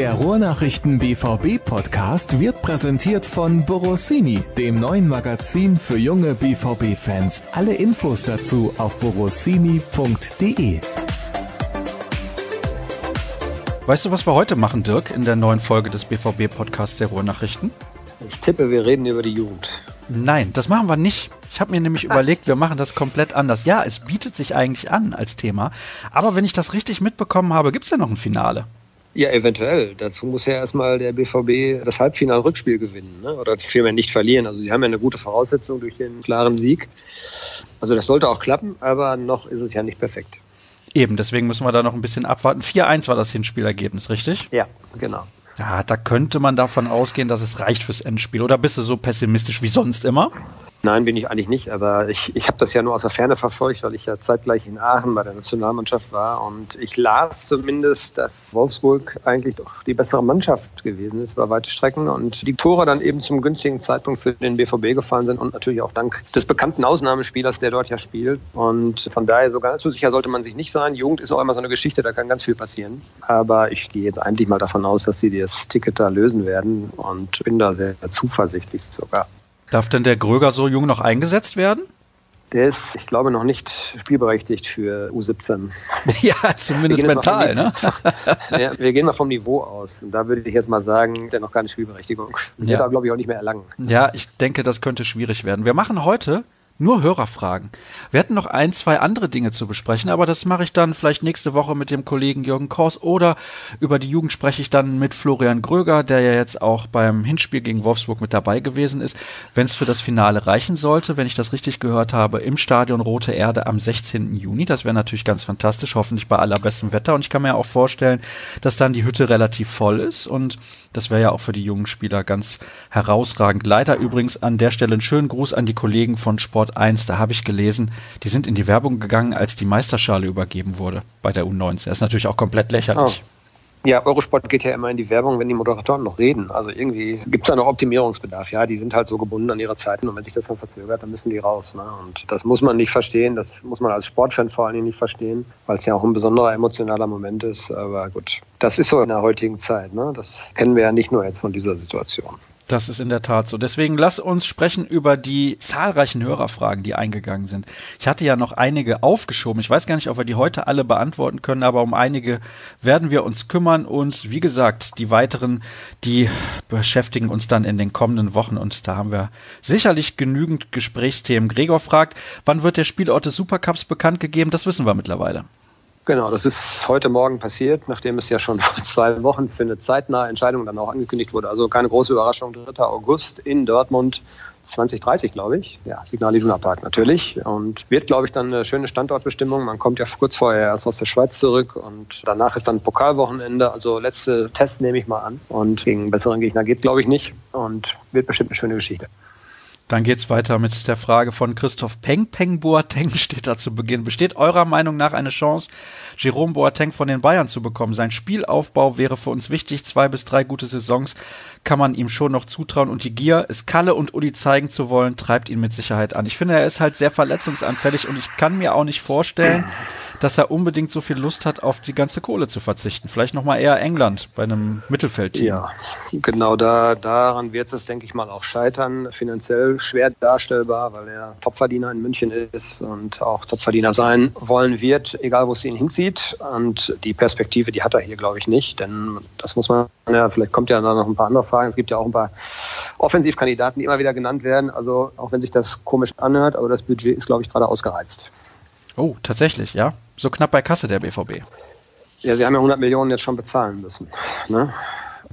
Der Ruhrnachrichten BVB Podcast wird präsentiert von Borossini, dem neuen Magazin für junge BVB Fans. Alle Infos dazu auf borossini.de. Weißt du, was wir heute machen, Dirk, in der neuen Folge des BVB Podcasts der Ruhrnachrichten? Ich tippe, wir reden über die Jugend. Nein, das machen wir nicht. Ich habe mir nämlich überlegt, wir machen das komplett anders. Ja, es bietet sich eigentlich an als Thema. Aber wenn ich das richtig mitbekommen habe, gibt es ja noch ein Finale. Ja, eventuell. Dazu muss ja erstmal der BVB das Halbfinal-Rückspiel gewinnen ne? oder vielmehr nicht verlieren. Also sie haben ja eine gute Voraussetzung durch den klaren Sieg. Also das sollte auch klappen, aber noch ist es ja nicht perfekt. Eben, deswegen müssen wir da noch ein bisschen abwarten. 4-1 war das Hinspielergebnis, richtig? Ja, genau. Ja, da könnte man davon ausgehen, dass es reicht fürs Endspiel. Oder bist du so pessimistisch wie sonst immer? Nein, bin ich eigentlich nicht, aber ich, ich habe das ja nur aus der Ferne verfolgt, weil ich ja zeitgleich in Aachen bei der Nationalmannschaft war und ich las zumindest, dass Wolfsburg eigentlich doch die bessere Mannschaft gewesen ist über weite Strecken und die Tore dann eben zum günstigen Zeitpunkt für den BVB gefallen sind und natürlich auch dank des bekannten Ausnahmespielers, der dort ja spielt und von daher so ganz so sicher sollte man sich nicht sein. Jugend ist auch immer so eine Geschichte, da kann ganz viel passieren, aber ich gehe jetzt eigentlich mal davon aus, dass sie das Ticket da lösen werden und bin da sehr zuversichtlich sogar. Darf denn der Gröger so jung noch eingesetzt werden? Der ist, ich glaube, noch nicht spielberechtigt für U17. ja, zumindest mental, ne? ja, wir gehen mal vom Niveau aus. Und da würde ich jetzt mal sagen, der noch keine Spielberechtigung. Ja. darf, glaube ich, auch nicht mehr erlangen. Ja, ich denke, das könnte schwierig werden. Wir machen heute nur Hörerfragen. Wir hatten noch ein, zwei andere Dinge zu besprechen, aber das mache ich dann vielleicht nächste Woche mit dem Kollegen Jürgen Kors oder über die Jugend spreche ich dann mit Florian Gröger, der ja jetzt auch beim Hinspiel gegen Wolfsburg mit dabei gewesen ist. Wenn es für das Finale reichen sollte, wenn ich das richtig gehört habe, im Stadion Rote Erde am 16. Juni. Das wäre natürlich ganz fantastisch, hoffentlich bei allerbestem Wetter. Und ich kann mir auch vorstellen, dass dann die Hütte relativ voll ist und das wäre ja auch für die jungen Spieler ganz herausragend. Leider übrigens an der Stelle einen schönen Gruß an die Kollegen von Sport 1. Da habe ich gelesen, die sind in die Werbung gegangen, als die Meisterschale übergeben wurde bei der U19. Das ist natürlich auch komplett lächerlich. Oh. Ja, Eurosport geht ja immer in die Werbung, wenn die Moderatoren noch reden. Also irgendwie gibt es da noch Optimierungsbedarf. Ja, die sind halt so gebunden an ihre Zeiten und wenn sich das dann verzögert, dann müssen die raus. Ne? Und das muss man nicht verstehen, das muss man als Sportfan vor allen Dingen nicht verstehen, weil es ja auch ein besonderer emotionaler Moment ist. Aber gut, das ist so in der heutigen Zeit. Ne? Das kennen wir ja nicht nur jetzt von dieser Situation. Das ist in der Tat so. Deswegen lass uns sprechen über die zahlreichen Hörerfragen, die eingegangen sind. Ich hatte ja noch einige aufgeschoben. Ich weiß gar nicht, ob wir die heute alle beantworten können, aber um einige werden wir uns kümmern und wie gesagt, die weiteren, die beschäftigen uns dann in den kommenden Wochen und da haben wir sicherlich genügend Gesprächsthemen. Gregor fragt, wann wird der Spielort des Supercups bekannt gegeben? Das wissen wir mittlerweile. Genau, das ist heute Morgen passiert, nachdem es ja schon vor zwei Wochen für eine zeitnahe Entscheidung dann auch angekündigt wurde. Also keine große Überraschung, 3. August in Dortmund 2030, glaube ich. Ja, Signal Iduna Park natürlich. Und wird, glaube ich, dann eine schöne Standortbestimmung. Man kommt ja kurz vorher erst aus der Schweiz zurück und danach ist dann Pokalwochenende. Also letzte Test nehme ich mal an. Und gegen besseren Gegner geht, glaube ich, nicht. Und wird bestimmt eine schöne Geschichte. Dann geht's weiter mit der Frage von Christoph Peng. Peng Boateng steht da zu Beginn. Besteht eurer Meinung nach eine Chance, Jerome Boateng von den Bayern zu bekommen? Sein Spielaufbau wäre für uns wichtig. Zwei bis drei gute Saisons kann man ihm schon noch zutrauen. Und die Gier, es Kalle und Uli zeigen zu wollen, treibt ihn mit Sicherheit an. Ich finde, er ist halt sehr verletzungsanfällig und ich kann mir auch nicht vorstellen, dass er unbedingt so viel Lust hat, auf die ganze Kohle zu verzichten. Vielleicht nochmal eher England bei einem Mittelfeldteam. Ja, genau da, daran wird es, denke ich mal, auch scheitern. Finanziell schwer darstellbar, weil er Topverdiener in München ist und auch Topverdiener sein wollen wird, egal wo es ihn hinzieht. Und die Perspektive, die hat er hier, glaube ich, nicht. Denn das muss man, ja, vielleicht kommt ja noch ein paar andere Fragen. Es gibt ja auch ein paar Offensivkandidaten, die immer wieder genannt werden. Also auch wenn sich das komisch anhört, aber das Budget ist, glaube ich, gerade ausgereizt. Oh, tatsächlich, ja so knapp bei Kasse der BVB. Ja, sie haben ja 100 Millionen jetzt schon bezahlen müssen. Ne?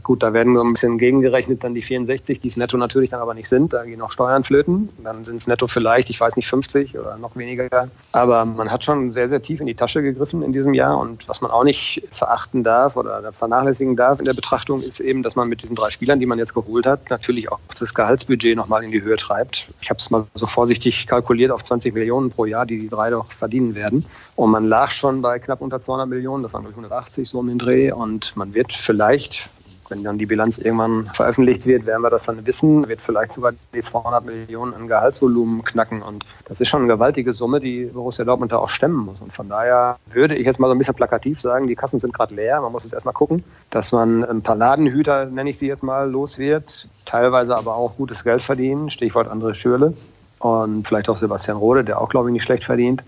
Gut, da werden so ein bisschen gegengerechnet dann die 64, die es netto natürlich dann aber nicht sind. Da gehen auch Steuern flöten. Dann sind es netto vielleicht, ich weiß nicht, 50 oder noch weniger. Aber man hat schon sehr, sehr tief in die Tasche gegriffen in diesem Jahr. Und was man auch nicht verachten darf oder vernachlässigen darf in der Betrachtung, ist eben, dass man mit diesen drei Spielern, die man jetzt geholt hat, natürlich auch das Gehaltsbudget nochmal in die Höhe treibt. Ich habe es mal so vorsichtig kalkuliert auf 20 Millionen pro Jahr, die die drei doch verdienen werden. Und man lag schon bei knapp unter 200 Millionen, das waren ich 180 so um den Dreh. Und man wird vielleicht Wenn dann die Bilanz irgendwann veröffentlicht wird, werden wir das dann wissen, wird vielleicht sogar die 200 Millionen an Gehaltsvolumen knacken. Und das ist schon eine gewaltige Summe, die Borussia Dortmund da auch stemmen muss. Und von daher würde ich jetzt mal so ein bisschen plakativ sagen, die Kassen sind gerade leer. Man muss jetzt erstmal gucken, dass man ein paar Ladenhüter, nenne ich sie jetzt mal, los wird. Teilweise aber auch gutes Geld verdienen. Stichwort André Schürle. Und vielleicht auch Sebastian Rode, der auch, glaube ich, nicht schlecht verdient.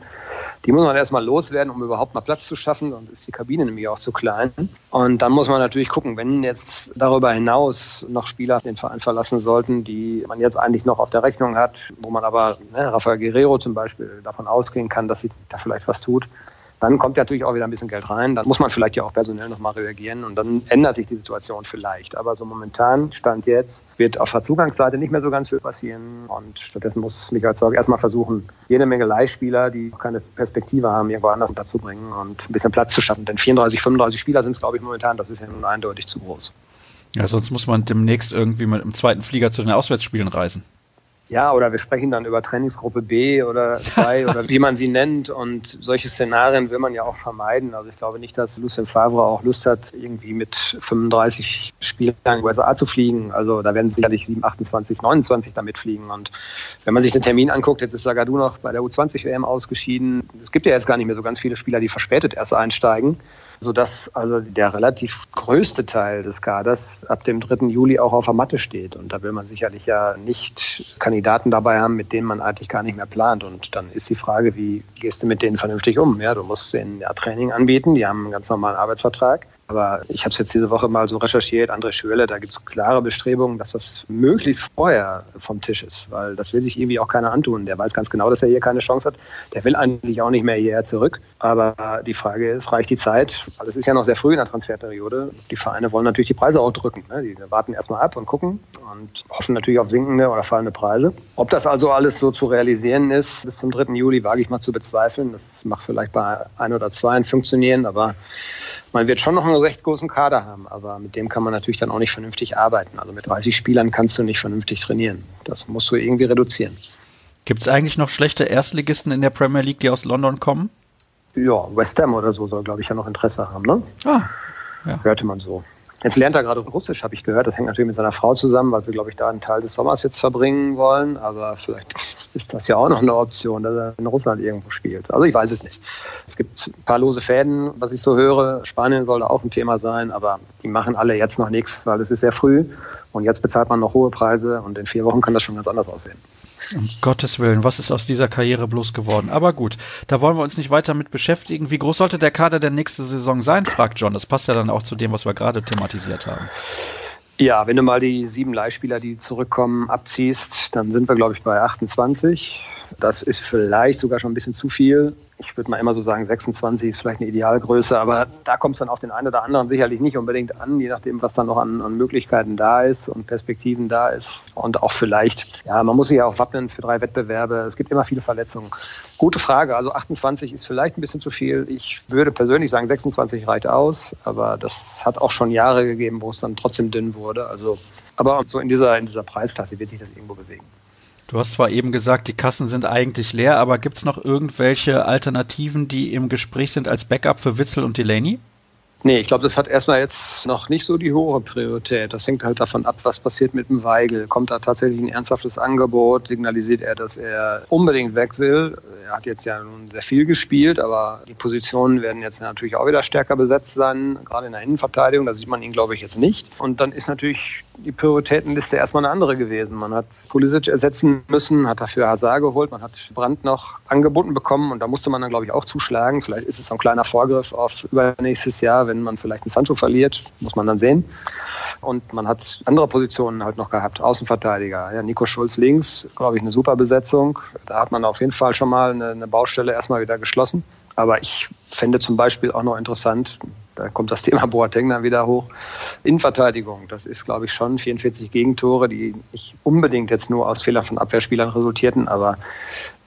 Die muss man erstmal loswerden, um überhaupt mal Platz zu schaffen. Sonst ist die Kabine nämlich auch zu klein. Und dann muss man natürlich gucken, wenn jetzt darüber hinaus noch Spieler den Verein verlassen sollten, die man jetzt eigentlich noch auf der Rechnung hat, wo man aber, ne, Rafael Guerrero zum Beispiel, davon ausgehen kann, dass sich da vielleicht was tut, dann kommt natürlich auch wieder ein bisschen Geld rein. Dann muss man vielleicht ja auch personell nochmal reagieren und dann ändert sich die Situation vielleicht. Aber so momentan, Stand jetzt, wird auf der Zugangsseite nicht mehr so ganz viel passieren. Und stattdessen muss Michael Zorg erstmal versuchen, jede Menge Leihspieler, die keine Perspektive haben, irgendwo anders unterzubringen und ein bisschen Platz zu schaffen. Denn 34, 35 Spieler sind es, glaube ich, momentan. Das ist ja nun eindeutig zu groß. Ja, sonst muss man demnächst irgendwie mit dem zweiten Flieger zu den Auswärtsspielen reisen. Ja, oder wir sprechen dann über Trainingsgruppe B oder 2 oder wie man sie nennt. Und solche Szenarien will man ja auch vermeiden. Also ich glaube nicht, dass Lucien Favre auch Lust hat, irgendwie mit 35 Spielern USA zu fliegen. Also da werden sicherlich 7, 28, 29 damit fliegen. Und wenn man sich den Termin anguckt, jetzt ist Sagadu noch bei der U20-WM ausgeschieden. Es gibt ja jetzt gar nicht mehr so ganz viele Spieler, die verspätet erst einsteigen sodass also der relativ größte Teil des Kaders ab dem 3. Juli auch auf der Matte steht. Und da will man sicherlich ja nicht Kandidaten dabei haben, mit denen man eigentlich gar nicht mehr plant. Und dann ist die Frage, wie gehst du mit denen vernünftig um? Ja, du musst denen ja Training anbieten, die haben einen ganz normalen Arbeitsvertrag. Aber ich habe es jetzt diese Woche mal so recherchiert, André Schöle, da gibt es klare Bestrebungen, dass das möglichst vorher vom Tisch ist, weil das will sich irgendwie auch keiner antun. Der weiß ganz genau, dass er hier keine Chance hat. Der will eigentlich auch nicht mehr hierher zurück. Aber die Frage ist, reicht die Zeit? Also es ist ja noch sehr früh in der Transferperiode. Die Vereine wollen natürlich die Preise auch drücken. Ne? Die warten erstmal ab und gucken und hoffen natürlich auf sinkende oder fallende Preise. Ob das also alles so zu realisieren ist, bis zum 3. Juli wage ich mal zu bezweifeln. Das macht vielleicht bei ein oder zwei funktionieren, aber man wird schon noch einen recht großen Kader haben, aber mit dem kann man natürlich dann auch nicht vernünftig arbeiten. Also mit 30 Spielern kannst du nicht vernünftig trainieren. Das musst du irgendwie reduzieren. Gibt es eigentlich noch schlechte Erstligisten in der Premier League, die aus London kommen? Ja, West Ham oder so soll, glaube ich, ja noch Interesse haben, ne? Ah, ja. Hörte man so. Jetzt lernt er gerade Russisch, habe ich gehört. Das hängt natürlich mit seiner Frau zusammen, weil sie, glaube ich, da einen Teil des Sommers jetzt verbringen wollen. Aber vielleicht ist das ja auch noch eine Option, dass er in Russland irgendwo spielt. Also ich weiß es nicht. Es gibt ein paar lose Fäden, was ich so höre. Spanien soll da auch ein Thema sein, aber die machen alle jetzt noch nichts, weil es ist sehr früh. Und jetzt bezahlt man noch hohe Preise und in vier Wochen kann das schon ganz anders aussehen. Um Gottes Willen, was ist aus dieser Karriere bloß geworden? Aber gut, da wollen wir uns nicht weiter mit beschäftigen. Wie groß sollte der Kader der nächste Saison sein, fragt John. Das passt ja dann auch zu dem, was wir gerade thematisiert haben. Ja, wenn du mal die sieben Leihspieler, die zurückkommen, abziehst, dann sind wir, glaube ich, bei 28. Das ist vielleicht sogar schon ein bisschen zu viel ich würde mal immer so sagen, 26 ist vielleicht eine Idealgröße, aber da kommt es dann auf den einen oder anderen sicherlich nicht unbedingt an, je nachdem, was dann noch an, an, Möglichkeiten da ist und Perspektiven da ist. Und auch vielleicht, ja, man muss sich ja auch wappnen für drei Wettbewerbe. Es gibt immer viele Verletzungen. Gute Frage. Also 28 ist vielleicht ein bisschen zu viel. Ich würde persönlich sagen, 26 reicht aus, aber das hat auch schon Jahre gegeben, wo es dann trotzdem dünn wurde. Also, aber so in dieser, in dieser Preisklasse wird sich das irgendwo bewegen. Du hast zwar eben gesagt, die Kassen sind eigentlich leer, aber gibt es noch irgendwelche Alternativen, die im Gespräch sind als Backup für Witzel und Delaney? Nee, ich glaube, das hat erstmal jetzt noch nicht so die hohe Priorität. Das hängt halt davon ab, was passiert mit dem Weigel. Kommt da tatsächlich ein ernsthaftes Angebot? Signalisiert er, dass er unbedingt weg will? Er hat jetzt ja nun sehr viel gespielt, aber die Positionen werden jetzt natürlich auch wieder stärker besetzt sein, gerade in der Innenverteidigung. Da sieht man ihn, glaube ich, jetzt nicht. Und dann ist natürlich die Prioritätenliste erstmal eine andere gewesen. Man hat Pulisic ersetzen müssen, hat dafür Hazard geholt, man hat Brandt noch angeboten bekommen und da musste man dann, glaube ich, auch zuschlagen. Vielleicht ist es so ein kleiner Vorgriff auf übernächstes Jahr, wenn man vielleicht einen Sancho verliert, muss man dann sehen. Und man hat andere Positionen halt noch gehabt, Außenverteidiger. Ja, Nico Schulz links, glaube ich, eine super Besetzung. Da hat man auf jeden Fall schon mal eine, eine Baustelle erstmal wieder geschlossen. Aber ich fände zum Beispiel auch noch interessant, da kommt das Thema Boateng dann wieder hoch. Innenverteidigung, das ist, glaube ich, schon 44 Gegentore, die nicht unbedingt jetzt nur aus Fehlern von Abwehrspielern resultierten, aber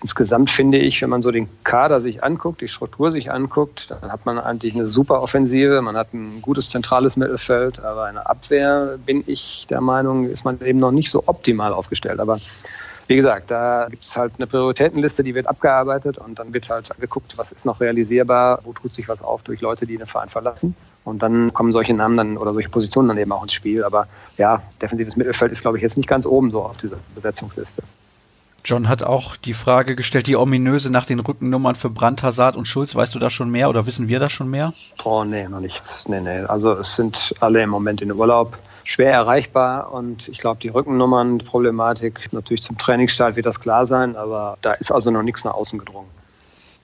insgesamt finde ich, wenn man so den Kader sich anguckt, die Struktur sich anguckt, dann hat man eigentlich eine super Offensive, man hat ein gutes zentrales Mittelfeld, aber eine Abwehr bin ich der Meinung, ist man eben noch nicht so optimal aufgestellt. Aber wie gesagt, da gibt es halt eine Prioritätenliste, die wird abgearbeitet und dann wird halt geguckt, was ist noch realisierbar, wo tut sich was auf durch Leute, die den Verein verlassen. Und dann kommen solche Namen dann oder solche Positionen dann eben auch ins Spiel. Aber ja, defensives Mittelfeld ist, glaube ich, jetzt nicht ganz oben so auf dieser Besetzungsliste. John hat auch die Frage gestellt, die ominöse nach den Rückennummern für Brandt, Hazard und Schulz. Weißt du da schon mehr oder wissen wir da schon mehr? Oh, nee, noch nichts. Nee, nee. Also es sind alle im Moment in Urlaub schwer erreichbar und ich glaube, die Rückennummern-Problematik natürlich zum Trainingsstart wird das klar sein, aber da ist also noch nichts nach außen gedrungen.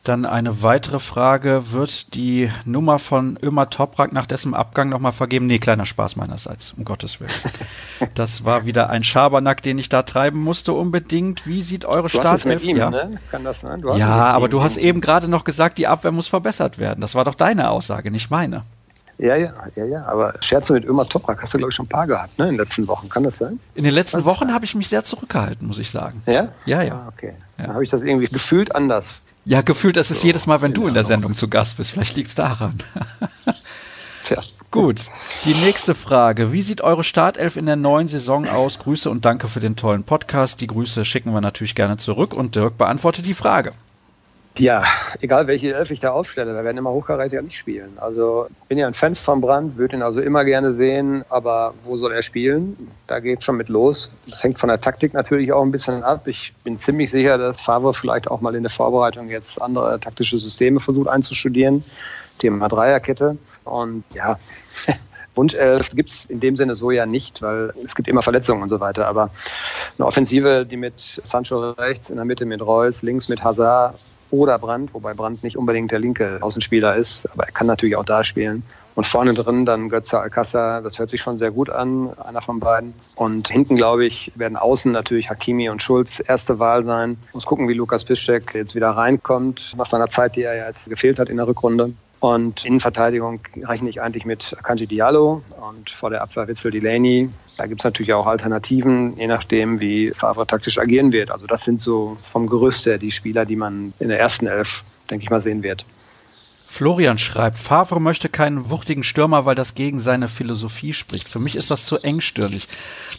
Dann eine weitere Frage, wird die Nummer von Ömer Toprak nach dessen Abgang nochmal vergeben? Nee, kleiner Spaß meinerseits, um Gottes Willen. Das war wieder ein Schabernack, den ich da treiben musste unbedingt. Wie sieht eure Startelf? Ja, ne? Kann das sein? ja aber du hast eben gerade noch gesagt, die Abwehr muss verbessert werden. Das war doch deine Aussage, nicht meine. Ja, ja, ja, ja. Aber Scherze mit Ömer Toprak hast du, glaube ich, schon ein paar gehabt, ne? In den letzten Wochen. Kann das sein? In den letzten Was? Wochen habe ich mich sehr zurückgehalten, muss ich sagen. Ja? Ja, ja. Ah, okay. Ja. Dann habe ich das irgendwie gefühlt anders. Ja, gefühlt, das ist so, jedes Mal, wenn du in der Sendung zu Gast bist. Vielleicht liegt es daran. Tja. Gut. Die nächste Frage. Wie sieht eure Startelf in der neuen Saison aus? Grüße und danke für den tollen Podcast. Die Grüße schicken wir natürlich gerne zurück und Dirk beantwortet die Frage. Ja, egal welche Elf ich da aufstelle, da werden immer Hochkaräter nicht spielen. Also bin ja ein Fan von Brand, würde ihn also immer gerne sehen, aber wo soll er spielen? Da geht schon mit los. Das hängt von der Taktik natürlich auch ein bisschen ab. Ich bin ziemlich sicher, dass Favre vielleicht auch mal in der Vorbereitung jetzt andere taktische Systeme versucht einzustudieren. Thema Dreierkette. Und ja, Wunschelf gibt es in dem Sinne so ja nicht, weil es gibt immer Verletzungen und so weiter. Aber eine Offensive, die mit Sancho rechts, in der Mitte mit Reus, links mit Hazard oder Brandt, wobei Brandt nicht unbedingt der linke Außenspieler ist, aber er kann natürlich auch da spielen. Und vorne drin dann Götze Alcázar, das hört sich schon sehr gut an, einer von beiden. Und hinten, glaube ich, werden außen natürlich Hakimi und Schulz erste Wahl sein. Muss gucken, wie Lukas Piszczek jetzt wieder reinkommt, nach seiner Zeit, die er ja jetzt gefehlt hat in der Rückrunde. Und Innenverteidigung rechne ich eigentlich mit Kanji Diallo und vor der Abwehr Witzel Delaney. Da gibt es natürlich auch Alternativen, je nachdem, wie Favre taktisch agieren wird. Also das sind so vom Gerüst her die Spieler, die man in der ersten Elf, denke ich mal, sehen wird. Florian schreibt, Favre möchte keinen wuchtigen Stürmer, weil das gegen seine Philosophie spricht. Für mich ist das zu engstirnig.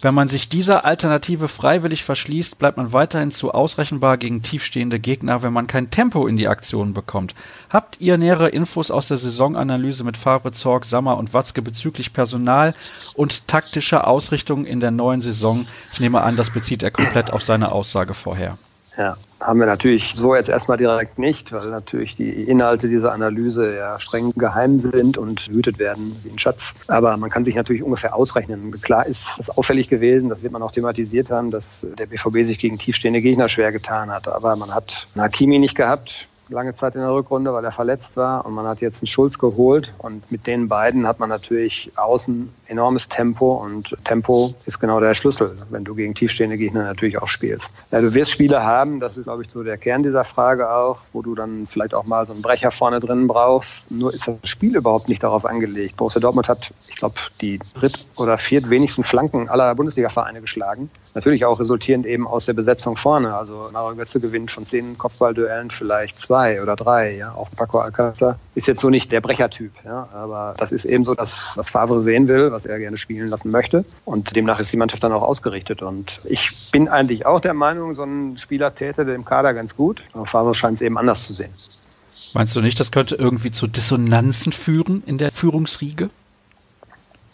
Wenn man sich dieser Alternative freiwillig verschließt, bleibt man weiterhin zu ausrechenbar gegen tiefstehende Gegner, wenn man kein Tempo in die Aktionen bekommt. Habt ihr nähere Infos aus der Saisonanalyse mit Favre, Zorg, Sammer und Watzke bezüglich Personal und taktischer Ausrichtung in der neuen Saison? Ich nehme an, das bezieht er komplett auf seine Aussage vorher. Ja, haben wir natürlich so jetzt erstmal direkt nicht, weil natürlich die Inhalte dieser Analyse ja streng geheim sind und hütet werden wie ein Schatz. Aber man kann sich natürlich ungefähr ausrechnen. Klar ist das auffällig gewesen, das wird man auch thematisiert haben, dass der BVB sich gegen tiefstehende Gegner schwer getan hat. Aber man hat Hakimi nicht gehabt, lange Zeit in der Rückrunde, weil er verletzt war. Und man hat jetzt einen Schulz geholt. Und mit den beiden hat man natürlich außen enormes Tempo. Und Tempo ist genau der Schlüssel, wenn du gegen tiefstehende Gegner natürlich auch spielst. Ja, du wirst Spiele haben, das ist, glaube ich, so der Kern dieser Frage auch, wo du dann vielleicht auch mal so einen Brecher vorne drin brauchst. Nur ist das Spiel überhaupt nicht darauf angelegt. Borussia Dortmund hat, ich glaube, die dritt- oder viert wenigsten Flanken aller Bundesliga-Vereine geschlagen. Natürlich auch resultierend eben aus der Besetzung vorne. Also Mario Götze gewinnt von zehn Kopfballduellen vielleicht zwei oder drei. Ja, auch Paco Alcázar ist jetzt so nicht der Brechertyp. Ja, aber das ist eben so das, was Favre sehen will, was er gerne spielen lassen möchte. Und demnach ist die Mannschaft dann auch ausgerichtet. Und ich bin eigentlich auch der Meinung, so ein Spieler täte dem Kader ganz gut. Aber Favre scheint es eben anders zu sehen. Meinst du nicht, das könnte irgendwie zu Dissonanzen führen in der Führungsriege?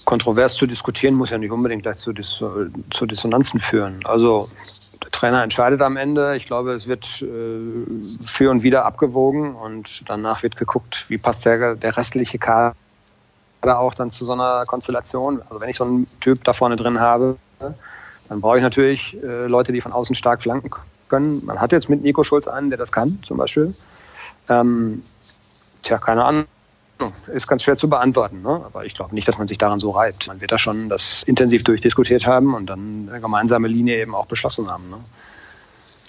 kontrovers zu diskutieren muss ja nicht unbedingt gleich zu, Dis zu Dissonanzen führen. Also Trainer entscheidet am Ende. Ich glaube, es wird äh, für und wieder abgewogen und danach wird geguckt, wie passt der, der restliche Kader auch dann zu so einer Konstellation. Also wenn ich so einen Typ da vorne drin habe, dann brauche ich natürlich äh, Leute, die von außen stark flanken können. Man hat jetzt mit Nico Schulz einen, der das kann, zum Beispiel. Ähm, tja, keine Ahnung ist ganz schwer zu beantworten. Ne? Aber ich glaube nicht, dass man sich daran so reibt. Man wird da schon das intensiv durchdiskutiert haben und dann eine gemeinsame Linie eben auch beschlossen haben. Ne?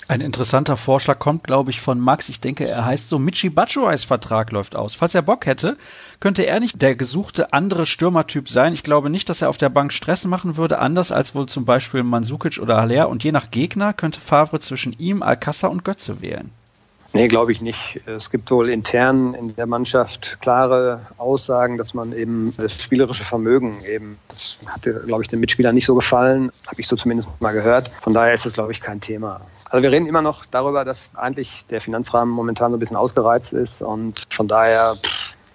Ein interessanter Vorschlag kommt, glaube ich, von Max. Ich denke, er heißt so, Michi Batshuayis Vertrag läuft aus. Falls er Bock hätte, könnte er nicht der gesuchte andere Stürmertyp sein. Ich glaube nicht, dass er auf der Bank Stress machen würde, anders als wohl zum Beispiel Mansukic oder Haller. Und je nach Gegner könnte Favre zwischen ihm, Alcázar und Götze wählen. Nee, glaube ich nicht. Es gibt wohl intern in der Mannschaft klare Aussagen, dass man eben das spielerische Vermögen eben, das hatte, glaube ich, den Mitspielern nicht so gefallen, habe ich so zumindest mal gehört. Von daher ist das, glaube ich, kein Thema. Also wir reden immer noch darüber, dass eigentlich der Finanzrahmen momentan so ein bisschen ausgereizt ist und von daher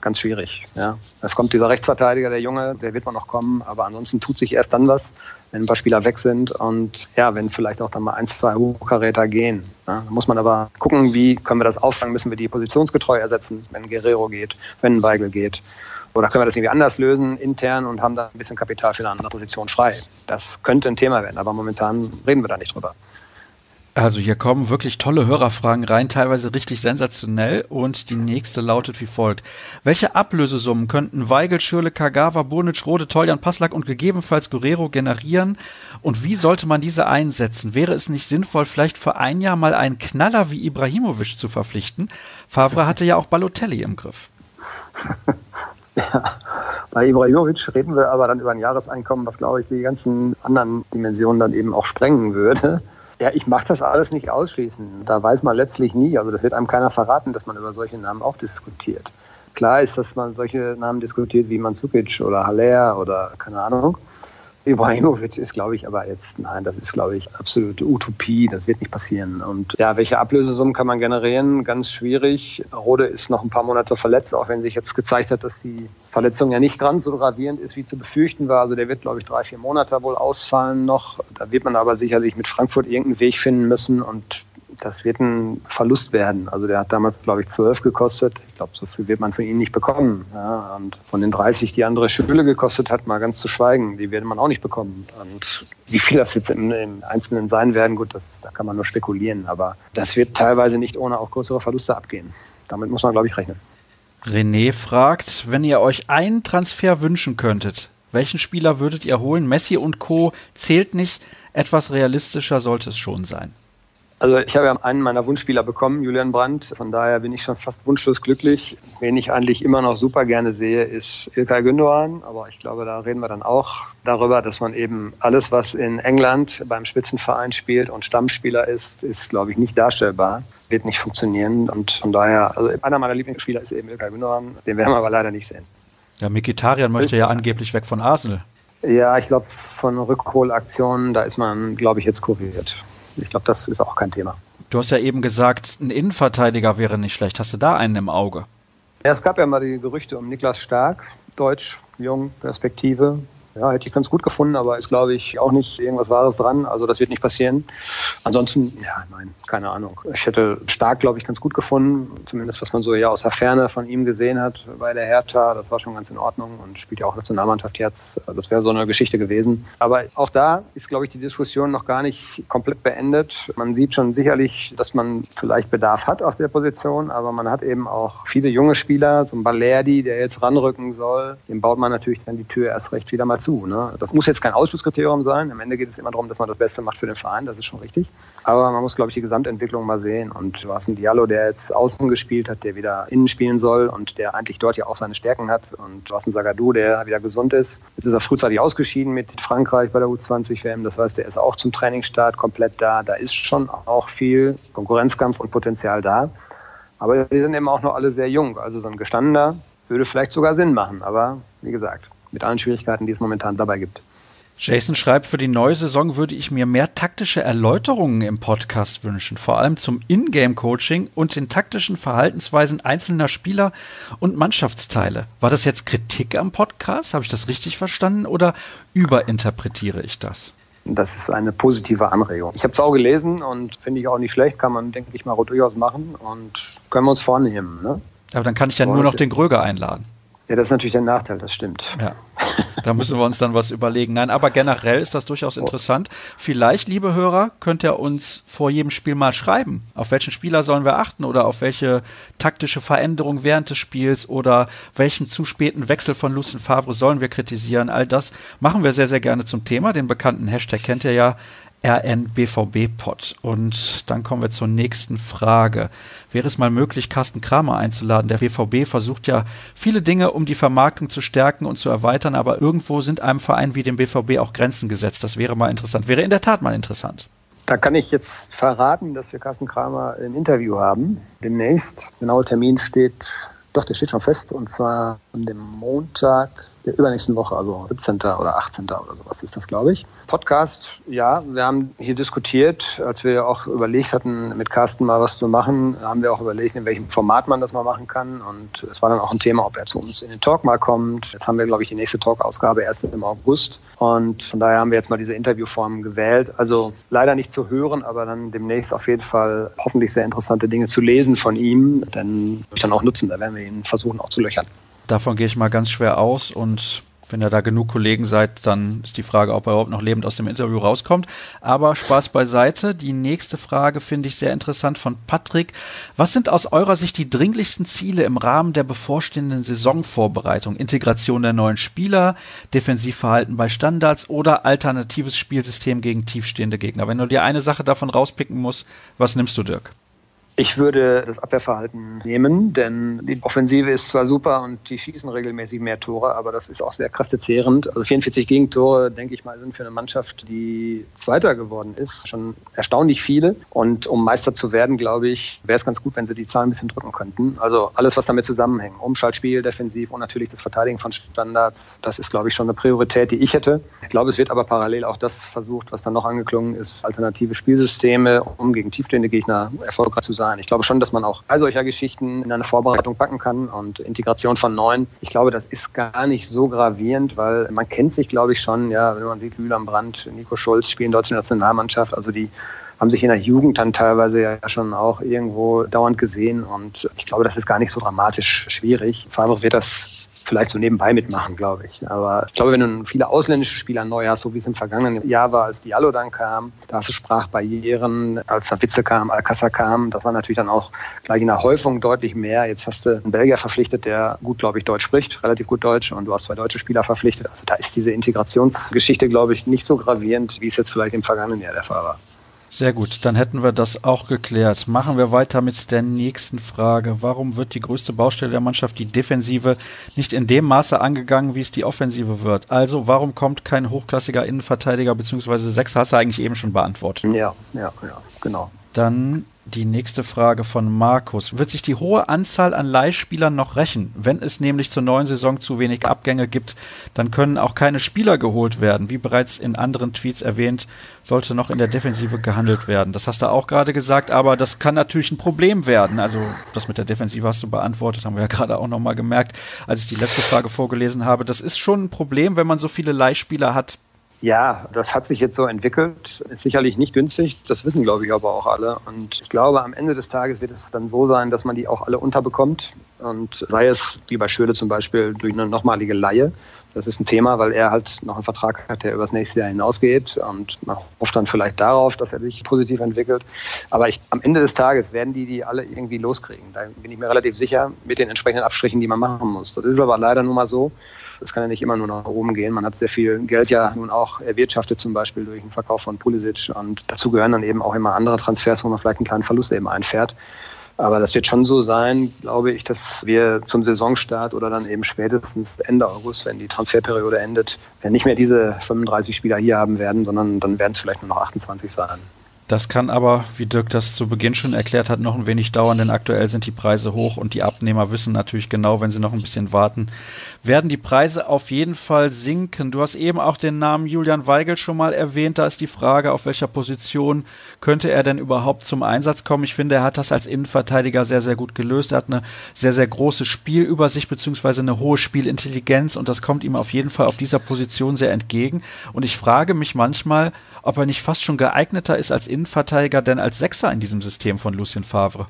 ganz schwierig. Ja. Es kommt dieser Rechtsverteidiger, der Junge, der wird man noch kommen, aber ansonsten tut sich erst dann was, wenn ein paar Spieler weg sind und ja, wenn vielleicht auch dann mal ein, zwei Hochkaräter gehen. Ja. Da muss man aber gucken, wie können wir das auffangen, müssen wir die positionsgetreu ersetzen, wenn Guerrero geht, wenn Weigel geht. Oder können wir das irgendwie anders lösen, intern, und haben da ein bisschen Kapital für eine andere Position frei? Das könnte ein Thema werden, aber momentan reden wir da nicht drüber. Also hier kommen wirklich tolle Hörerfragen rein, teilweise richtig sensationell und die nächste lautet wie folgt. Welche Ablösesummen könnten Weigel, Schürle, Kagawa, Bonic, Rode, Toljan, Passlack und gegebenenfalls Guerrero generieren und wie sollte man diese einsetzen? Wäre es nicht sinnvoll, vielleicht für ein Jahr mal einen Knaller wie Ibrahimovic zu verpflichten? Favre hatte ja auch Balotelli im Griff. Ja, bei Ibrahimovic reden wir aber dann über ein Jahreseinkommen, was glaube ich die ganzen anderen Dimensionen dann eben auch sprengen würde. Ja, ich mache das alles nicht ausschließen. Da weiß man letztlich nie. Also das wird einem keiner verraten, dass man über solche Namen auch diskutiert. Klar ist, dass man solche Namen diskutiert wie Mandzukic oder Haller oder keine Ahnung. Ibrahimovic ist, glaube ich, aber jetzt, nein, das ist, glaube ich, absolute Utopie. Das wird nicht passieren. Und ja, welche Ablösesummen kann man generieren? Ganz schwierig. Rode ist noch ein paar Monate verletzt, auch wenn sich jetzt gezeigt hat, dass die Verletzung ja nicht ganz so gravierend ist, wie zu befürchten war. Also der wird, glaube ich, drei, vier Monate wohl ausfallen noch. Da wird man aber sicherlich mit Frankfurt irgendeinen Weg finden müssen. Und das wird ein Verlust werden. Also der hat damals, glaube ich, 12 gekostet. Ich glaube, so viel wird man von ihm nicht bekommen. Ja, und von den 30, die andere Schule gekostet hat, mal ganz zu schweigen, die wird man auch nicht bekommen. Und wie viel das jetzt im, im Einzelnen sein werden, gut, das, da kann man nur spekulieren. Aber das wird teilweise nicht ohne auch größere Verluste abgehen. Damit muss man, glaube ich, rechnen. René fragt, wenn ihr euch einen Transfer wünschen könntet, welchen Spieler würdet ihr holen? Messi und Co. zählt nicht. Etwas realistischer sollte es schon sein. Also ich habe ja einen meiner Wunschspieler bekommen, Julian Brandt. Von daher bin ich schon fast wunschlos glücklich. Wen ich eigentlich immer noch super gerne sehe, ist Ilkay Gündogan. Aber ich glaube, da reden wir dann auch darüber, dass man eben alles, was in England beim Spitzenverein spielt und Stammspieler ist, ist, glaube ich, nicht darstellbar. Wird nicht funktionieren. Und von daher, also einer meiner Lieblingsspieler ist eben Ilkay Gündogan. Den werden wir aber leider nicht sehen. Ja, Mikitarian möchte ja angeblich weg von Arsenal. Ja, ich glaube, von Rückholaktionen, da ist man, glaube ich, jetzt kuriert ich glaube, das ist auch kein Thema. Du hast ja eben gesagt, ein Innenverteidiger wäre nicht schlecht. Hast du da einen im Auge? Ja, es gab ja mal die Gerüchte um Niklas Stark, Deutsch, Jung, Perspektive. Ja, hätte ich ganz gut gefunden, aber ist, glaube ich, auch nicht irgendwas Wahres dran. Also das wird nicht passieren. Ansonsten, ja, nein, keine Ahnung. Ich hätte Stark, glaube ich, ganz gut gefunden. Zumindest, was man so ja aus der Ferne von ihm gesehen hat bei der Hertha. Das war schon ganz in Ordnung und spielt ja auch Nationalmannschaft jetzt. Das wäre so eine Geschichte gewesen. Aber auch da ist, glaube ich, die Diskussion noch gar nicht komplett beendet. Man sieht schon sicherlich, dass man vielleicht Bedarf hat auf der Position, aber man hat eben auch viele junge Spieler, so ein Balerdi, der jetzt ranrücken soll. Dem baut man natürlich dann die Tür erst recht wieder mal zu. Ne? Das muss jetzt kein Ausschlusskriterium sein. Am Ende geht es immer darum, dass man das Beste macht für den Verein. Das ist schon richtig. Aber man muss, glaube ich, die Gesamtentwicklung mal sehen. Und du hast einen Diallo, der jetzt außen gespielt hat, der wieder innen spielen soll und der eigentlich dort ja auch seine Stärken hat. Und du hast einen Sagadou, der wieder gesund ist. Jetzt ist er frühzeitig ausgeschieden mit Frankreich bei der U20-WM. Das heißt, der ist auch zum Trainingsstart komplett da. Da ist schon auch viel Konkurrenzkampf und Potenzial da. Aber die sind eben auch noch alle sehr jung. Also so ein gestandener würde vielleicht sogar Sinn machen. Aber wie gesagt, mit allen Schwierigkeiten, die es momentan dabei gibt. Jason schreibt, für die neue Saison würde ich mir mehr taktische Erläuterungen im Podcast wünschen, vor allem zum Ingame-Coaching und den taktischen Verhaltensweisen einzelner Spieler und Mannschaftsteile. War das jetzt Kritik am Podcast? Habe ich das richtig verstanden oder überinterpretiere ich das? Das ist eine positive Anregung. Ich habe es auch gelesen und finde ich auch nicht schlecht, kann man, denke ich mal, durchaus machen und können wir uns vornehmen. Ne? Aber dann kann ich ja nur noch den Gröger einladen. Ja, das ist natürlich ein Nachteil, das stimmt. Ja. Da müssen wir uns dann was überlegen. Nein, aber generell ist das durchaus interessant. Vielleicht, liebe Hörer, könnt ihr uns vor jedem Spiel mal schreiben. Auf welchen Spieler sollen wir achten oder auf welche taktische Veränderung während des Spiels oder welchen zu späten Wechsel von Lucien Favre sollen wir kritisieren? All das machen wir sehr, sehr gerne zum Thema. Den bekannten Hashtag kennt ihr ja. RNBVB-Pod. Und dann kommen wir zur nächsten Frage. Wäre es mal möglich, Carsten Kramer einzuladen? Der BVB versucht ja viele Dinge, um die Vermarktung zu stärken und zu erweitern, aber irgendwo sind einem Verein wie dem BVB auch Grenzen gesetzt. Das wäre mal interessant. Wäre in der Tat mal interessant. Da kann ich jetzt verraten, dass wir Carsten Kramer im Interview haben. Demnächst. Genauer Termin steht, doch, der steht schon fest, und zwar an dem Montag, der übernächsten Woche, also 17. oder 18. oder sowas ist das, glaube ich. Podcast, ja, wir haben hier diskutiert, als wir auch überlegt hatten, mit Carsten mal was zu machen, haben wir auch überlegt, in welchem Format man das mal machen kann. Und es war dann auch ein Thema, ob er zu uns in den Talk mal kommt. Jetzt haben wir, glaube ich, die nächste Talk-Ausgabe erst im August. Und von daher haben wir jetzt mal diese Interviewform gewählt. Also leider nicht zu hören, aber dann demnächst auf jeden Fall hoffentlich sehr interessante Dinge zu lesen von ihm. Denn ich dann auch nutzen, da werden wir ihn versuchen auch zu löchern. Davon gehe ich mal ganz schwer aus und wenn ihr da genug Kollegen seid, dann ist die Frage, ob er überhaupt noch lebend aus dem Interview rauskommt. Aber Spaß beiseite. Die nächste Frage finde ich sehr interessant von Patrick. Was sind aus eurer Sicht die dringlichsten Ziele im Rahmen der bevorstehenden Saisonvorbereitung? Integration der neuen Spieler, Defensivverhalten bei Standards oder alternatives Spielsystem gegen tiefstehende Gegner? Wenn du dir eine Sache davon rauspicken musst, was nimmst du, Dirk? Ich würde das Abwehrverhalten nehmen, denn die Offensive ist zwar super und die schießen regelmäßig mehr Tore, aber das ist auch sehr kräftezehrend. Also 44 Gegentore, denke ich mal, sind für eine Mannschaft, die Zweiter geworden ist, schon erstaunlich viele. Und um Meister zu werden, glaube ich, wäre es ganz gut, wenn sie die Zahlen ein bisschen drücken könnten. Also alles, was damit zusammenhängt. Umschaltspiel, defensiv und natürlich das Verteidigen von Standards, das ist, glaube ich, schon eine Priorität, die ich hätte. Ich glaube, es wird aber parallel auch das versucht, was dann noch angeklungen ist, alternative Spielsysteme, um gegen tiefstehende Gegner erfolgreich zu sein sein. Ich glaube schon, dass man auch all solcher Geschichten in eine Vorbereitung packen kann und Integration von neuen. Ich glaube, das ist gar nicht so gravierend, weil man kennt sich, glaube ich, schon. Ja, wenn man sieht, Julian Brandt, Nico Schulz spielen deutsche Nationalmannschaft, also die haben sich in der Jugend dann teilweise ja schon auch irgendwo dauernd gesehen und ich glaube, das ist gar nicht so dramatisch schwierig. Favre wird das vielleicht so nebenbei mitmachen, glaube ich. Aber ich glaube, wenn du viele ausländische Spieler neu hast, so wie es im vergangenen Jahr war, als Diallo dann kam, da hast du Sprachbarrieren, als der Witze kam, Alcázar kam, das war natürlich dann auch gleich in der Häufung deutlich mehr. Jetzt hast du einen Belgier verpflichtet, der gut, glaube ich, Deutsch spricht, relativ gut Deutsch, und du hast zwei deutsche Spieler verpflichtet. Also da ist diese Integrationsgeschichte, glaube ich, nicht so gravierend, wie es jetzt vielleicht im vergangenen Jahr der Fall war. Sehr gut, dann hätten wir das auch geklärt. Machen wir weiter mit der nächsten Frage. Warum wird die größte Baustelle der Mannschaft, die Defensive, nicht in dem Maße angegangen, wie es die Offensive wird? Also warum kommt kein hochklassiger Innenverteidiger bzw. Sechser? Hast du eigentlich eben schon beantwortet. Ja, ja, ja, genau. Dann die nächste Frage von Markus. Wird sich die hohe Anzahl an Leihspielern noch rächen? Wenn es nämlich zur neuen Saison zu wenig Abgänge gibt, dann können auch keine Spieler geholt werden. Wie bereits in anderen Tweets erwähnt, sollte noch in der Defensive gehandelt werden. Das hast du auch gerade gesagt, aber das kann natürlich ein Problem werden. Also das mit der Defensive hast du beantwortet, haben wir ja gerade auch nochmal gemerkt, als ich die letzte Frage vorgelesen habe. Das ist schon ein Problem, wenn man so viele Leihspieler hat. Ja, das hat sich jetzt so entwickelt. Ist sicherlich nicht günstig. Das wissen, glaube ich, aber auch alle. Und ich glaube, am Ende des Tages wird es dann so sein, dass man die auch alle unterbekommt. Und sei es, wie bei Schöle zum Beispiel, durch eine nochmalige Laie. Das ist ein Thema, weil er halt noch einen Vertrag hat, der über das nächste Jahr hinausgeht. Und man hofft dann vielleicht darauf, dass er sich positiv entwickelt. Aber ich, am Ende des Tages werden die die alle irgendwie loskriegen. Da bin ich mir relativ sicher mit den entsprechenden Abstrichen, die man machen muss. Das ist aber leider nun mal so. Das kann ja nicht immer nur nach oben gehen. Man hat sehr viel Geld ja nun auch erwirtschaftet, zum Beispiel durch den Verkauf von Pulisic. Und dazu gehören dann eben auch immer andere Transfers, wo man vielleicht einen kleinen Verlust eben einfährt. Aber das wird schon so sein, glaube ich, dass wir zum Saisonstart oder dann eben spätestens Ende August, wenn die Transferperiode endet, nicht mehr diese 35 Spieler hier haben werden, sondern dann werden es vielleicht nur noch 28 sein. Das kann aber, wie Dirk das zu Beginn schon erklärt hat, noch ein wenig dauern, denn aktuell sind die Preise hoch und die Abnehmer wissen natürlich genau, wenn sie noch ein bisschen warten, werden die Preise auf jeden Fall sinken. Du hast eben auch den Namen Julian Weigel schon mal erwähnt. Da ist die Frage, auf welcher Position könnte er denn überhaupt zum Einsatz kommen? Ich finde, er hat das als Innenverteidiger sehr, sehr gut gelöst. Er hat eine sehr, sehr große Spielübersicht beziehungsweise eine hohe Spielintelligenz und das kommt ihm auf jeden Fall auf dieser Position sehr entgegen. Und ich frage mich manchmal, ob er nicht fast schon geeigneter ist als Innenverteidiger denn als Sechser in diesem System von Lucien Favre.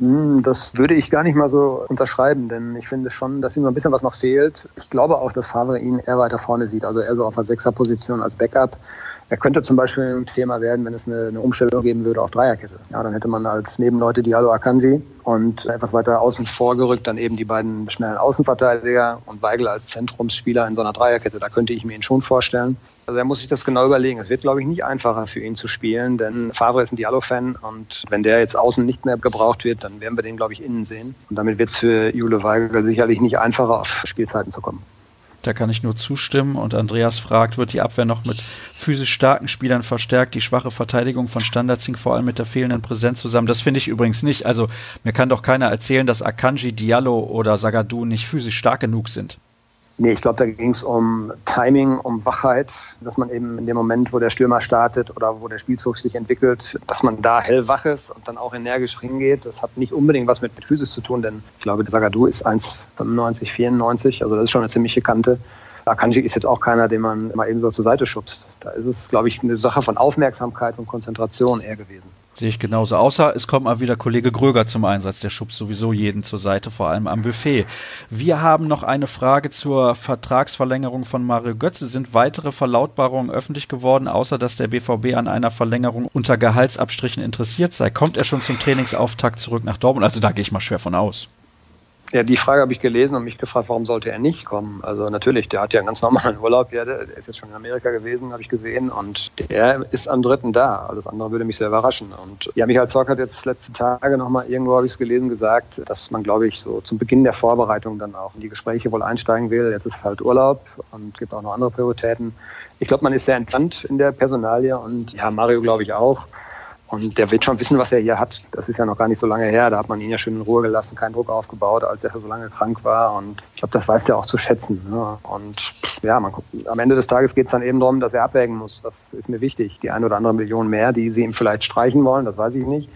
Hm, das würde ich gar nicht mal so unterschreiben, denn ich finde schon, dass ihm ein bisschen was noch fehlt. Ich glaube auch, dass Favre ihn eher weiter vorne sieht, also eher so auf der Sechserposition als Backup. Er könnte zum Beispiel ein Thema werden, wenn es eine, eine, Umstellung geben würde auf Dreierkette. Ja, dann hätte man als Nebenleute Diallo Akanji und etwas weiter außen vorgerückt dann eben die beiden schnellen Außenverteidiger und Weigel als Zentrumsspieler in so einer Dreierkette. Da könnte ich mir ihn schon vorstellen. Also er muss sich das genau überlegen. Es wird, glaube ich, nicht einfacher für ihn zu spielen, denn Favre ist ein Diallo-Fan und wenn der jetzt außen nicht mehr gebraucht wird, dann werden wir den, glaube ich, innen sehen. Und damit wird es für Jule Weigel sicherlich nicht einfacher, auf Spielzeiten zu kommen. Da kann ich nur zustimmen. Und Andreas fragt, wird die Abwehr noch mit physisch starken Spielern verstärkt? Die schwache Verteidigung von Standards hing vor allem mit der fehlenden Präsenz zusammen. Das finde ich übrigens nicht. Also mir kann doch keiner erzählen, dass Akanji, Diallo oder Sagadu nicht physisch stark genug sind. Nee, ich glaube, da ging es um Timing, um Wachheit, dass man eben in dem Moment, wo der Stürmer startet oder wo der Spielzug sich entwickelt, dass man da hellwach ist und dann auch energisch hingeht. Das hat nicht unbedingt was mit, mit Physis zu tun, denn ich glaube, Sagadu ist 1,95, 94, also das ist schon eine ziemliche Kante. Akanji ist jetzt auch keiner, den man mal eben so zur Seite schubst. Da ist es, glaube ich, eine Sache von Aufmerksamkeit und Konzentration eher gewesen. Sehe ich genauso. Außer es kommt mal wieder Kollege Gröger zum Einsatz. Der schubst sowieso jeden zur Seite, vor allem am Buffet. Wir haben noch eine Frage zur Vertragsverlängerung von Mario Götze. Sind weitere Verlautbarungen öffentlich geworden, außer dass der BVB an einer Verlängerung unter Gehaltsabstrichen interessiert sei? Kommt er schon zum Trainingsauftakt zurück nach Dortmund? Also da gehe ich mal schwer von aus. Ja, die Frage habe ich gelesen und mich gefragt, warum sollte er nicht kommen? Also natürlich, der hat ja einen ganz normalen Urlaub, ja, der ist jetzt schon in Amerika gewesen, habe ich gesehen, und der ist am dritten da. Alles andere würde mich sehr überraschen. Und ja, Michael Zorc hat jetzt letzte Tage nochmal irgendwo, habe ich es gelesen, gesagt, dass man, glaube ich, so zum Beginn der Vorbereitung dann auch in die Gespräche wohl einsteigen will. Jetzt ist halt Urlaub und es gibt auch noch andere Prioritäten. Ich glaube, man ist sehr entspannt in der Personalie und ja, Mario glaube ich auch. Und der wird schon wissen, was er hier hat. Das ist ja noch gar nicht so lange her. Da hat man ihn ja schön in Ruhe gelassen, keinen Druck aufgebaut, als er so lange krank war. Und ich glaube, das weiß er auch zu schätzen. Ne? Und ja, man guckt, am Ende des Tages geht es dann eben darum, dass er abwägen muss. Das ist mir wichtig. Die eine oder andere Million mehr, die sie ihm vielleicht streichen wollen, das weiß ich nicht.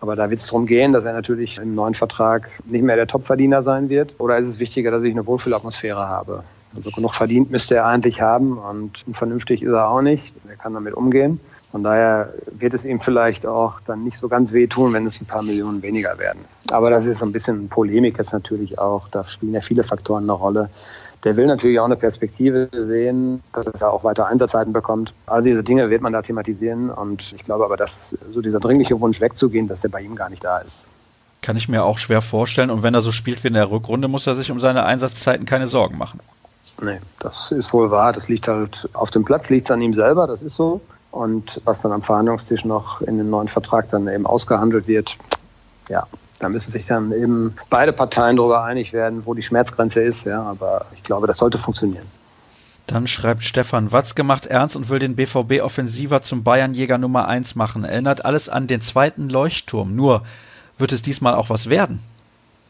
Aber da wird es darum gehen, dass er natürlich im neuen Vertrag nicht mehr der Topverdiener sein wird. Oder ist es wichtiger, dass ich eine Wohlfühlatmosphäre habe? Also genug verdient müsste er eigentlich haben und vernünftig ist er auch nicht. Er kann damit umgehen. Von daher wird es ihm vielleicht auch dann nicht so ganz wehtun, wenn es ein paar Millionen weniger werden. Aber das ist ein bisschen Polemik jetzt natürlich auch. Da spielen ja viele Faktoren eine Rolle. Der will natürlich auch eine Perspektive sehen, dass er auch weiter Einsatzzeiten bekommt. All diese Dinge wird man da thematisieren. Und ich glaube aber, dass so dieser dringliche Wunsch wegzugehen, dass der bei ihm gar nicht da ist. Kann ich mir auch schwer vorstellen. Und wenn er so spielt wie in der Rückrunde, muss er sich um seine Einsatzzeiten keine Sorgen machen. Nee, das ist wohl wahr. Das liegt halt auf dem Platz, liegt es an ihm selber, das ist so. Und was dann am Verhandlungstisch noch in dem neuen Vertrag dann eben ausgehandelt wird, ja, da müssen sich dann eben beide Parteien darüber einig werden, wo die Schmerzgrenze ist. Ja, aber ich glaube, das sollte funktionieren. Dann schreibt Stefan, Watzke macht ernst und will den BVB offensiver zum Bayernjäger Nummer 1 machen. Erinnert alles an den zweiten Leuchtturm. Nur wird es diesmal auch was werden?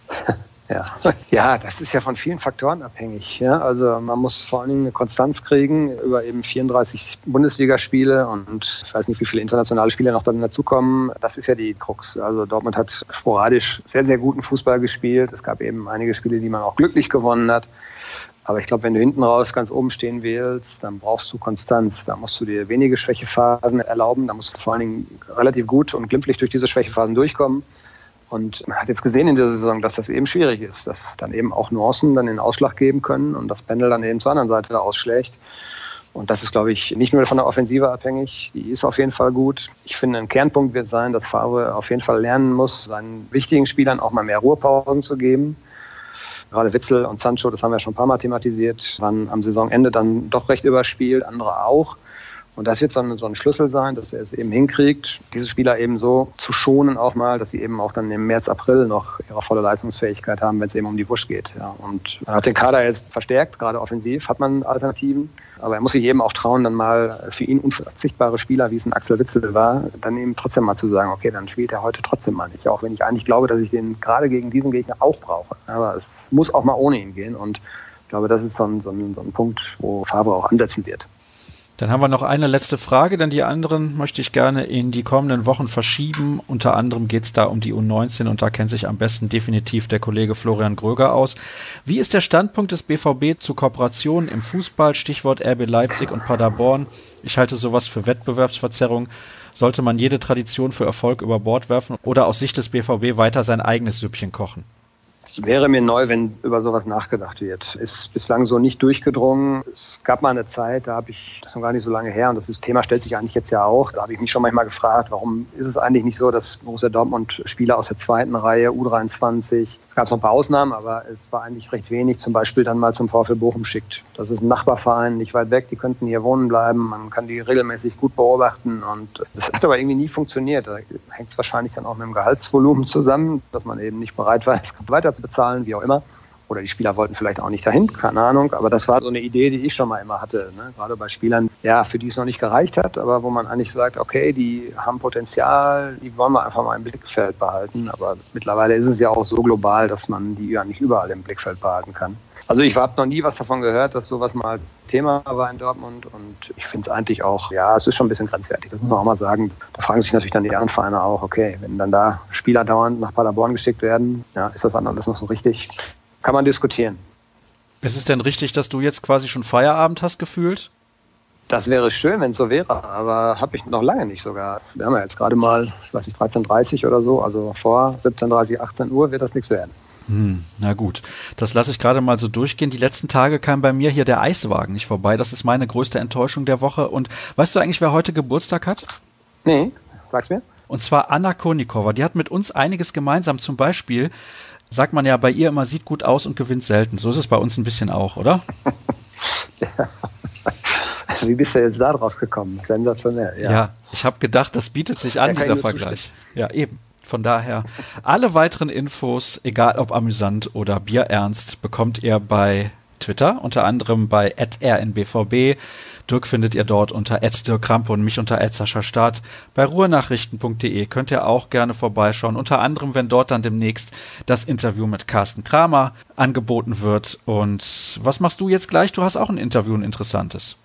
Ja. ja, das ist ja von vielen Faktoren abhängig. Ja? Also man muss vor allen Dingen eine Konstanz kriegen über eben 34 Bundesligaspiele und ich weiß nicht, wie viele internationale Spiele noch dann dazukommen. Das ist ja die Krux. Also Dortmund hat sporadisch sehr, sehr guten Fußball gespielt. Es gab eben einige Spiele, die man auch glücklich gewonnen hat. Aber ich glaube, wenn du hinten raus ganz oben stehen willst, dann brauchst du Konstanz. Da musst du dir wenige Schwächephasen erlauben. Da musst du vor allen Dingen relativ gut und glimpflich durch diese Schwächephasen durchkommen. Und man hat jetzt gesehen in dieser Saison, dass das eben schwierig ist, dass dann eben auch Nuancen dann den Ausschlag geben können und das Pendel dann eben zur anderen Seite ausschlägt. Und das ist, glaube ich, nicht nur von der Offensive abhängig. Die ist auf jeden Fall gut. Ich finde, ein Kernpunkt wird sein, dass Favre auf jeden Fall lernen muss, seinen wichtigen Spielern auch mal mehr Ruhepausen zu geben. Gerade Witzel und Sancho, das haben wir schon ein paar Mal thematisiert, waren am Saisonende dann doch recht überspielt, andere auch. Und das wird so ein, so ein Schlüssel sein, dass er es eben hinkriegt, diese Spieler eben so zu schonen auch mal, dass sie eben auch dann im März, April noch ihre volle Leistungsfähigkeit haben, wenn es eben um die Wusch geht. Ja. Und man hat den Kader jetzt verstärkt, gerade offensiv hat man Alternativen. Aber er muss sich eben auch trauen, dann mal für ihn unverzichtbare Spieler, wie es ein Axel Witzel war, dann eben trotzdem mal zu sagen, okay, dann spielt er heute trotzdem mal nicht. Auch wenn ich eigentlich glaube, dass ich den gerade gegen diesen Gegner auch brauche. Aber es muss auch mal ohne ihn gehen. Und ich glaube, das ist so ein, so ein, so ein Punkt, wo Faber auch ansetzen wird. Dann haben wir noch eine letzte Frage, denn die anderen möchte ich gerne in die kommenden Wochen verschieben. Unter anderem geht es da um die U19 und da kennt sich am besten definitiv der Kollege Florian Gröger aus. Wie ist der Standpunkt des BVB zu Kooperationen im Fußball? Stichwort RB Leipzig und Paderborn. Ich halte sowas für Wettbewerbsverzerrung. Sollte man jede Tradition für Erfolg über Bord werfen oder aus Sicht des BVB weiter sein eigenes Süppchen kochen? Es wäre mir neu, wenn über sowas nachgedacht wird. Ist bislang so nicht durchgedrungen. Es gab mal eine Zeit, da habe ich, das ist noch gar nicht so lange her, und das Thema stellt sich eigentlich jetzt ja auch. Da habe ich mich schon manchmal gefragt, warum ist es eigentlich nicht so, dass Borussia Dortmund Spieler aus der zweiten Reihe, U23, gab es noch ein paar Ausnahmen, aber es war eigentlich recht wenig, zum Beispiel dann mal zum VfL Bochum schickt. Das ist ein Nachbarverein, nicht weit weg, die könnten hier wohnen bleiben, man kann die regelmäßig gut beobachten und das hat aber irgendwie nie funktioniert. Da hängt es wahrscheinlich dann auch mit dem Gehaltsvolumen zusammen, dass man eben nicht bereit war, weiter zu bezahlen, wie auch immer. Oder die Spieler wollten vielleicht auch nicht dahin, keine Ahnung. Aber das war so eine Idee, die ich schon mal immer hatte. Ne? Gerade bei Spielern, ja, für die es noch nicht gereicht hat, aber wo man eigentlich sagt, okay, die haben Potenzial, die wollen wir einfach mal im Blickfeld behalten. Aber mittlerweile ist es ja auch so global, dass man die ja nicht überall im Blickfeld behalten kann. Also ich habe noch nie was davon gehört, dass sowas mal Thema war in Dortmund und ich finde es eigentlich auch, ja, es ist schon ein bisschen grenzwertig, das muss man auch mal sagen. Da fragen sich natürlich dann die anderen Vereine auch, okay, wenn dann da Spieler dauernd nach Paderborn geschickt werden, ja, ist das dann alles noch so richtig? Kann man diskutieren. Ist es denn richtig, dass du jetzt quasi schon Feierabend hast gefühlt? Das wäre schön, wenn es so wäre, aber habe ich noch lange nicht sogar. Wir haben ja jetzt gerade mal, ich weiß nicht, 13.30 oder so, also vor 17.30, 18 Uhr wird das nichts werden. Hm, na gut, das lasse ich gerade mal so durchgehen. Die letzten Tage kam bei mir hier der Eiswagen nicht vorbei. Das ist meine größte Enttäuschung der Woche. Und weißt du eigentlich, wer heute Geburtstag hat? Nee, sag's mir. Und zwar Anna Konikova. Die hat mit uns einiges gemeinsam. Zum Beispiel sagt man ja bei ihr immer, sieht gut aus und gewinnt selten. So ist es bei uns ein bisschen auch, oder? ja. Wie bist du jetzt da drauf gekommen? Sensationell. Ja, ja ich habe gedacht, das bietet sich an, ja, dieser Vergleich. Ja, eben. Von daher, alle weiteren Infos, egal ob amüsant oder bierernst, bekommt ihr bei Twitter, unter anderem bei rnbvb. Dirk findet ihr dort unter Dirk Krampe und mich unter Start. Bei ruhrnachrichten.de könnt ihr auch gerne vorbeischauen. Unter anderem, wenn dort dann demnächst das Interview mit Carsten Kramer angeboten wird. Und was machst du jetzt gleich? Du hast auch ein Interview, ein interessantes.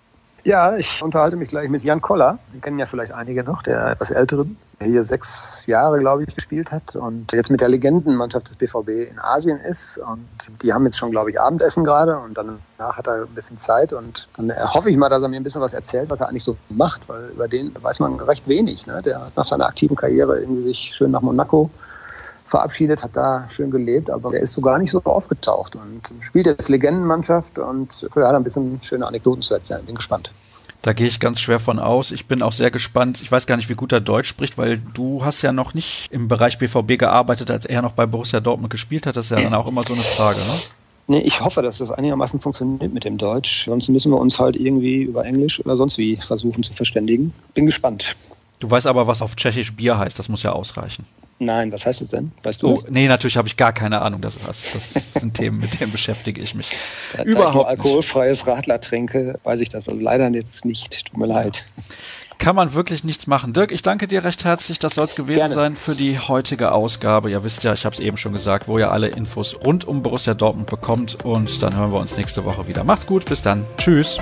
Ja, ich unterhalte mich gleich mit Jan Koller. Den kennen ja vielleicht einige noch, der etwas älteren, der hier sechs Jahre, glaube ich, gespielt hat und jetzt mit der Legendenmannschaft des BVB in Asien ist. Und die haben jetzt schon, glaube ich, Abendessen gerade und danach hat er ein bisschen Zeit und dann hoffe ich mal, dass er mir ein bisschen was erzählt, was er eigentlich so macht, weil über den weiß man recht wenig. Ne? Der hat nach seiner aktiven Karriere irgendwie sich schön nach Monaco verabschiedet, hat da schön gelebt, aber er ist so gar nicht so aufgetaucht und spielt jetzt Legendenmannschaft und hat ein bisschen schöne Anekdoten zu erzählen. Bin gespannt. Da gehe ich ganz schwer von aus. Ich bin auch sehr gespannt. Ich weiß gar nicht, wie gut er Deutsch spricht, weil du hast ja noch nicht im Bereich BVB gearbeitet, als er noch bei Borussia Dortmund gespielt hat. Das ist ja dann auch immer so eine Frage, ne? Nee, ich hoffe, dass das einigermaßen funktioniert mit dem Deutsch. Sonst müssen wir uns halt irgendwie über Englisch oder sonst wie versuchen zu verständigen. Bin gespannt. Du weißt aber, was auf Tschechisch Bier heißt. Das muss ja ausreichen. Nein, was heißt das denn? Weißt du? Oh, das? nee, natürlich habe ich gar keine Ahnung. Das, das, das sind Themen, mit denen beschäftige ich mich. Da, Überhaupt. Da ich alkoholfreies Radler trinke, weiß ich das leider jetzt nicht. Tut mir leid. Kann man wirklich nichts machen. Dirk, ich danke dir recht herzlich. Das soll es gewesen Gerne. sein für die heutige Ausgabe. Ihr wisst ja, ich habe es eben schon gesagt, wo ihr alle Infos rund um Borussia Dortmund bekommt. Und dann hören wir uns nächste Woche wieder. Macht's gut, bis dann. Tschüss.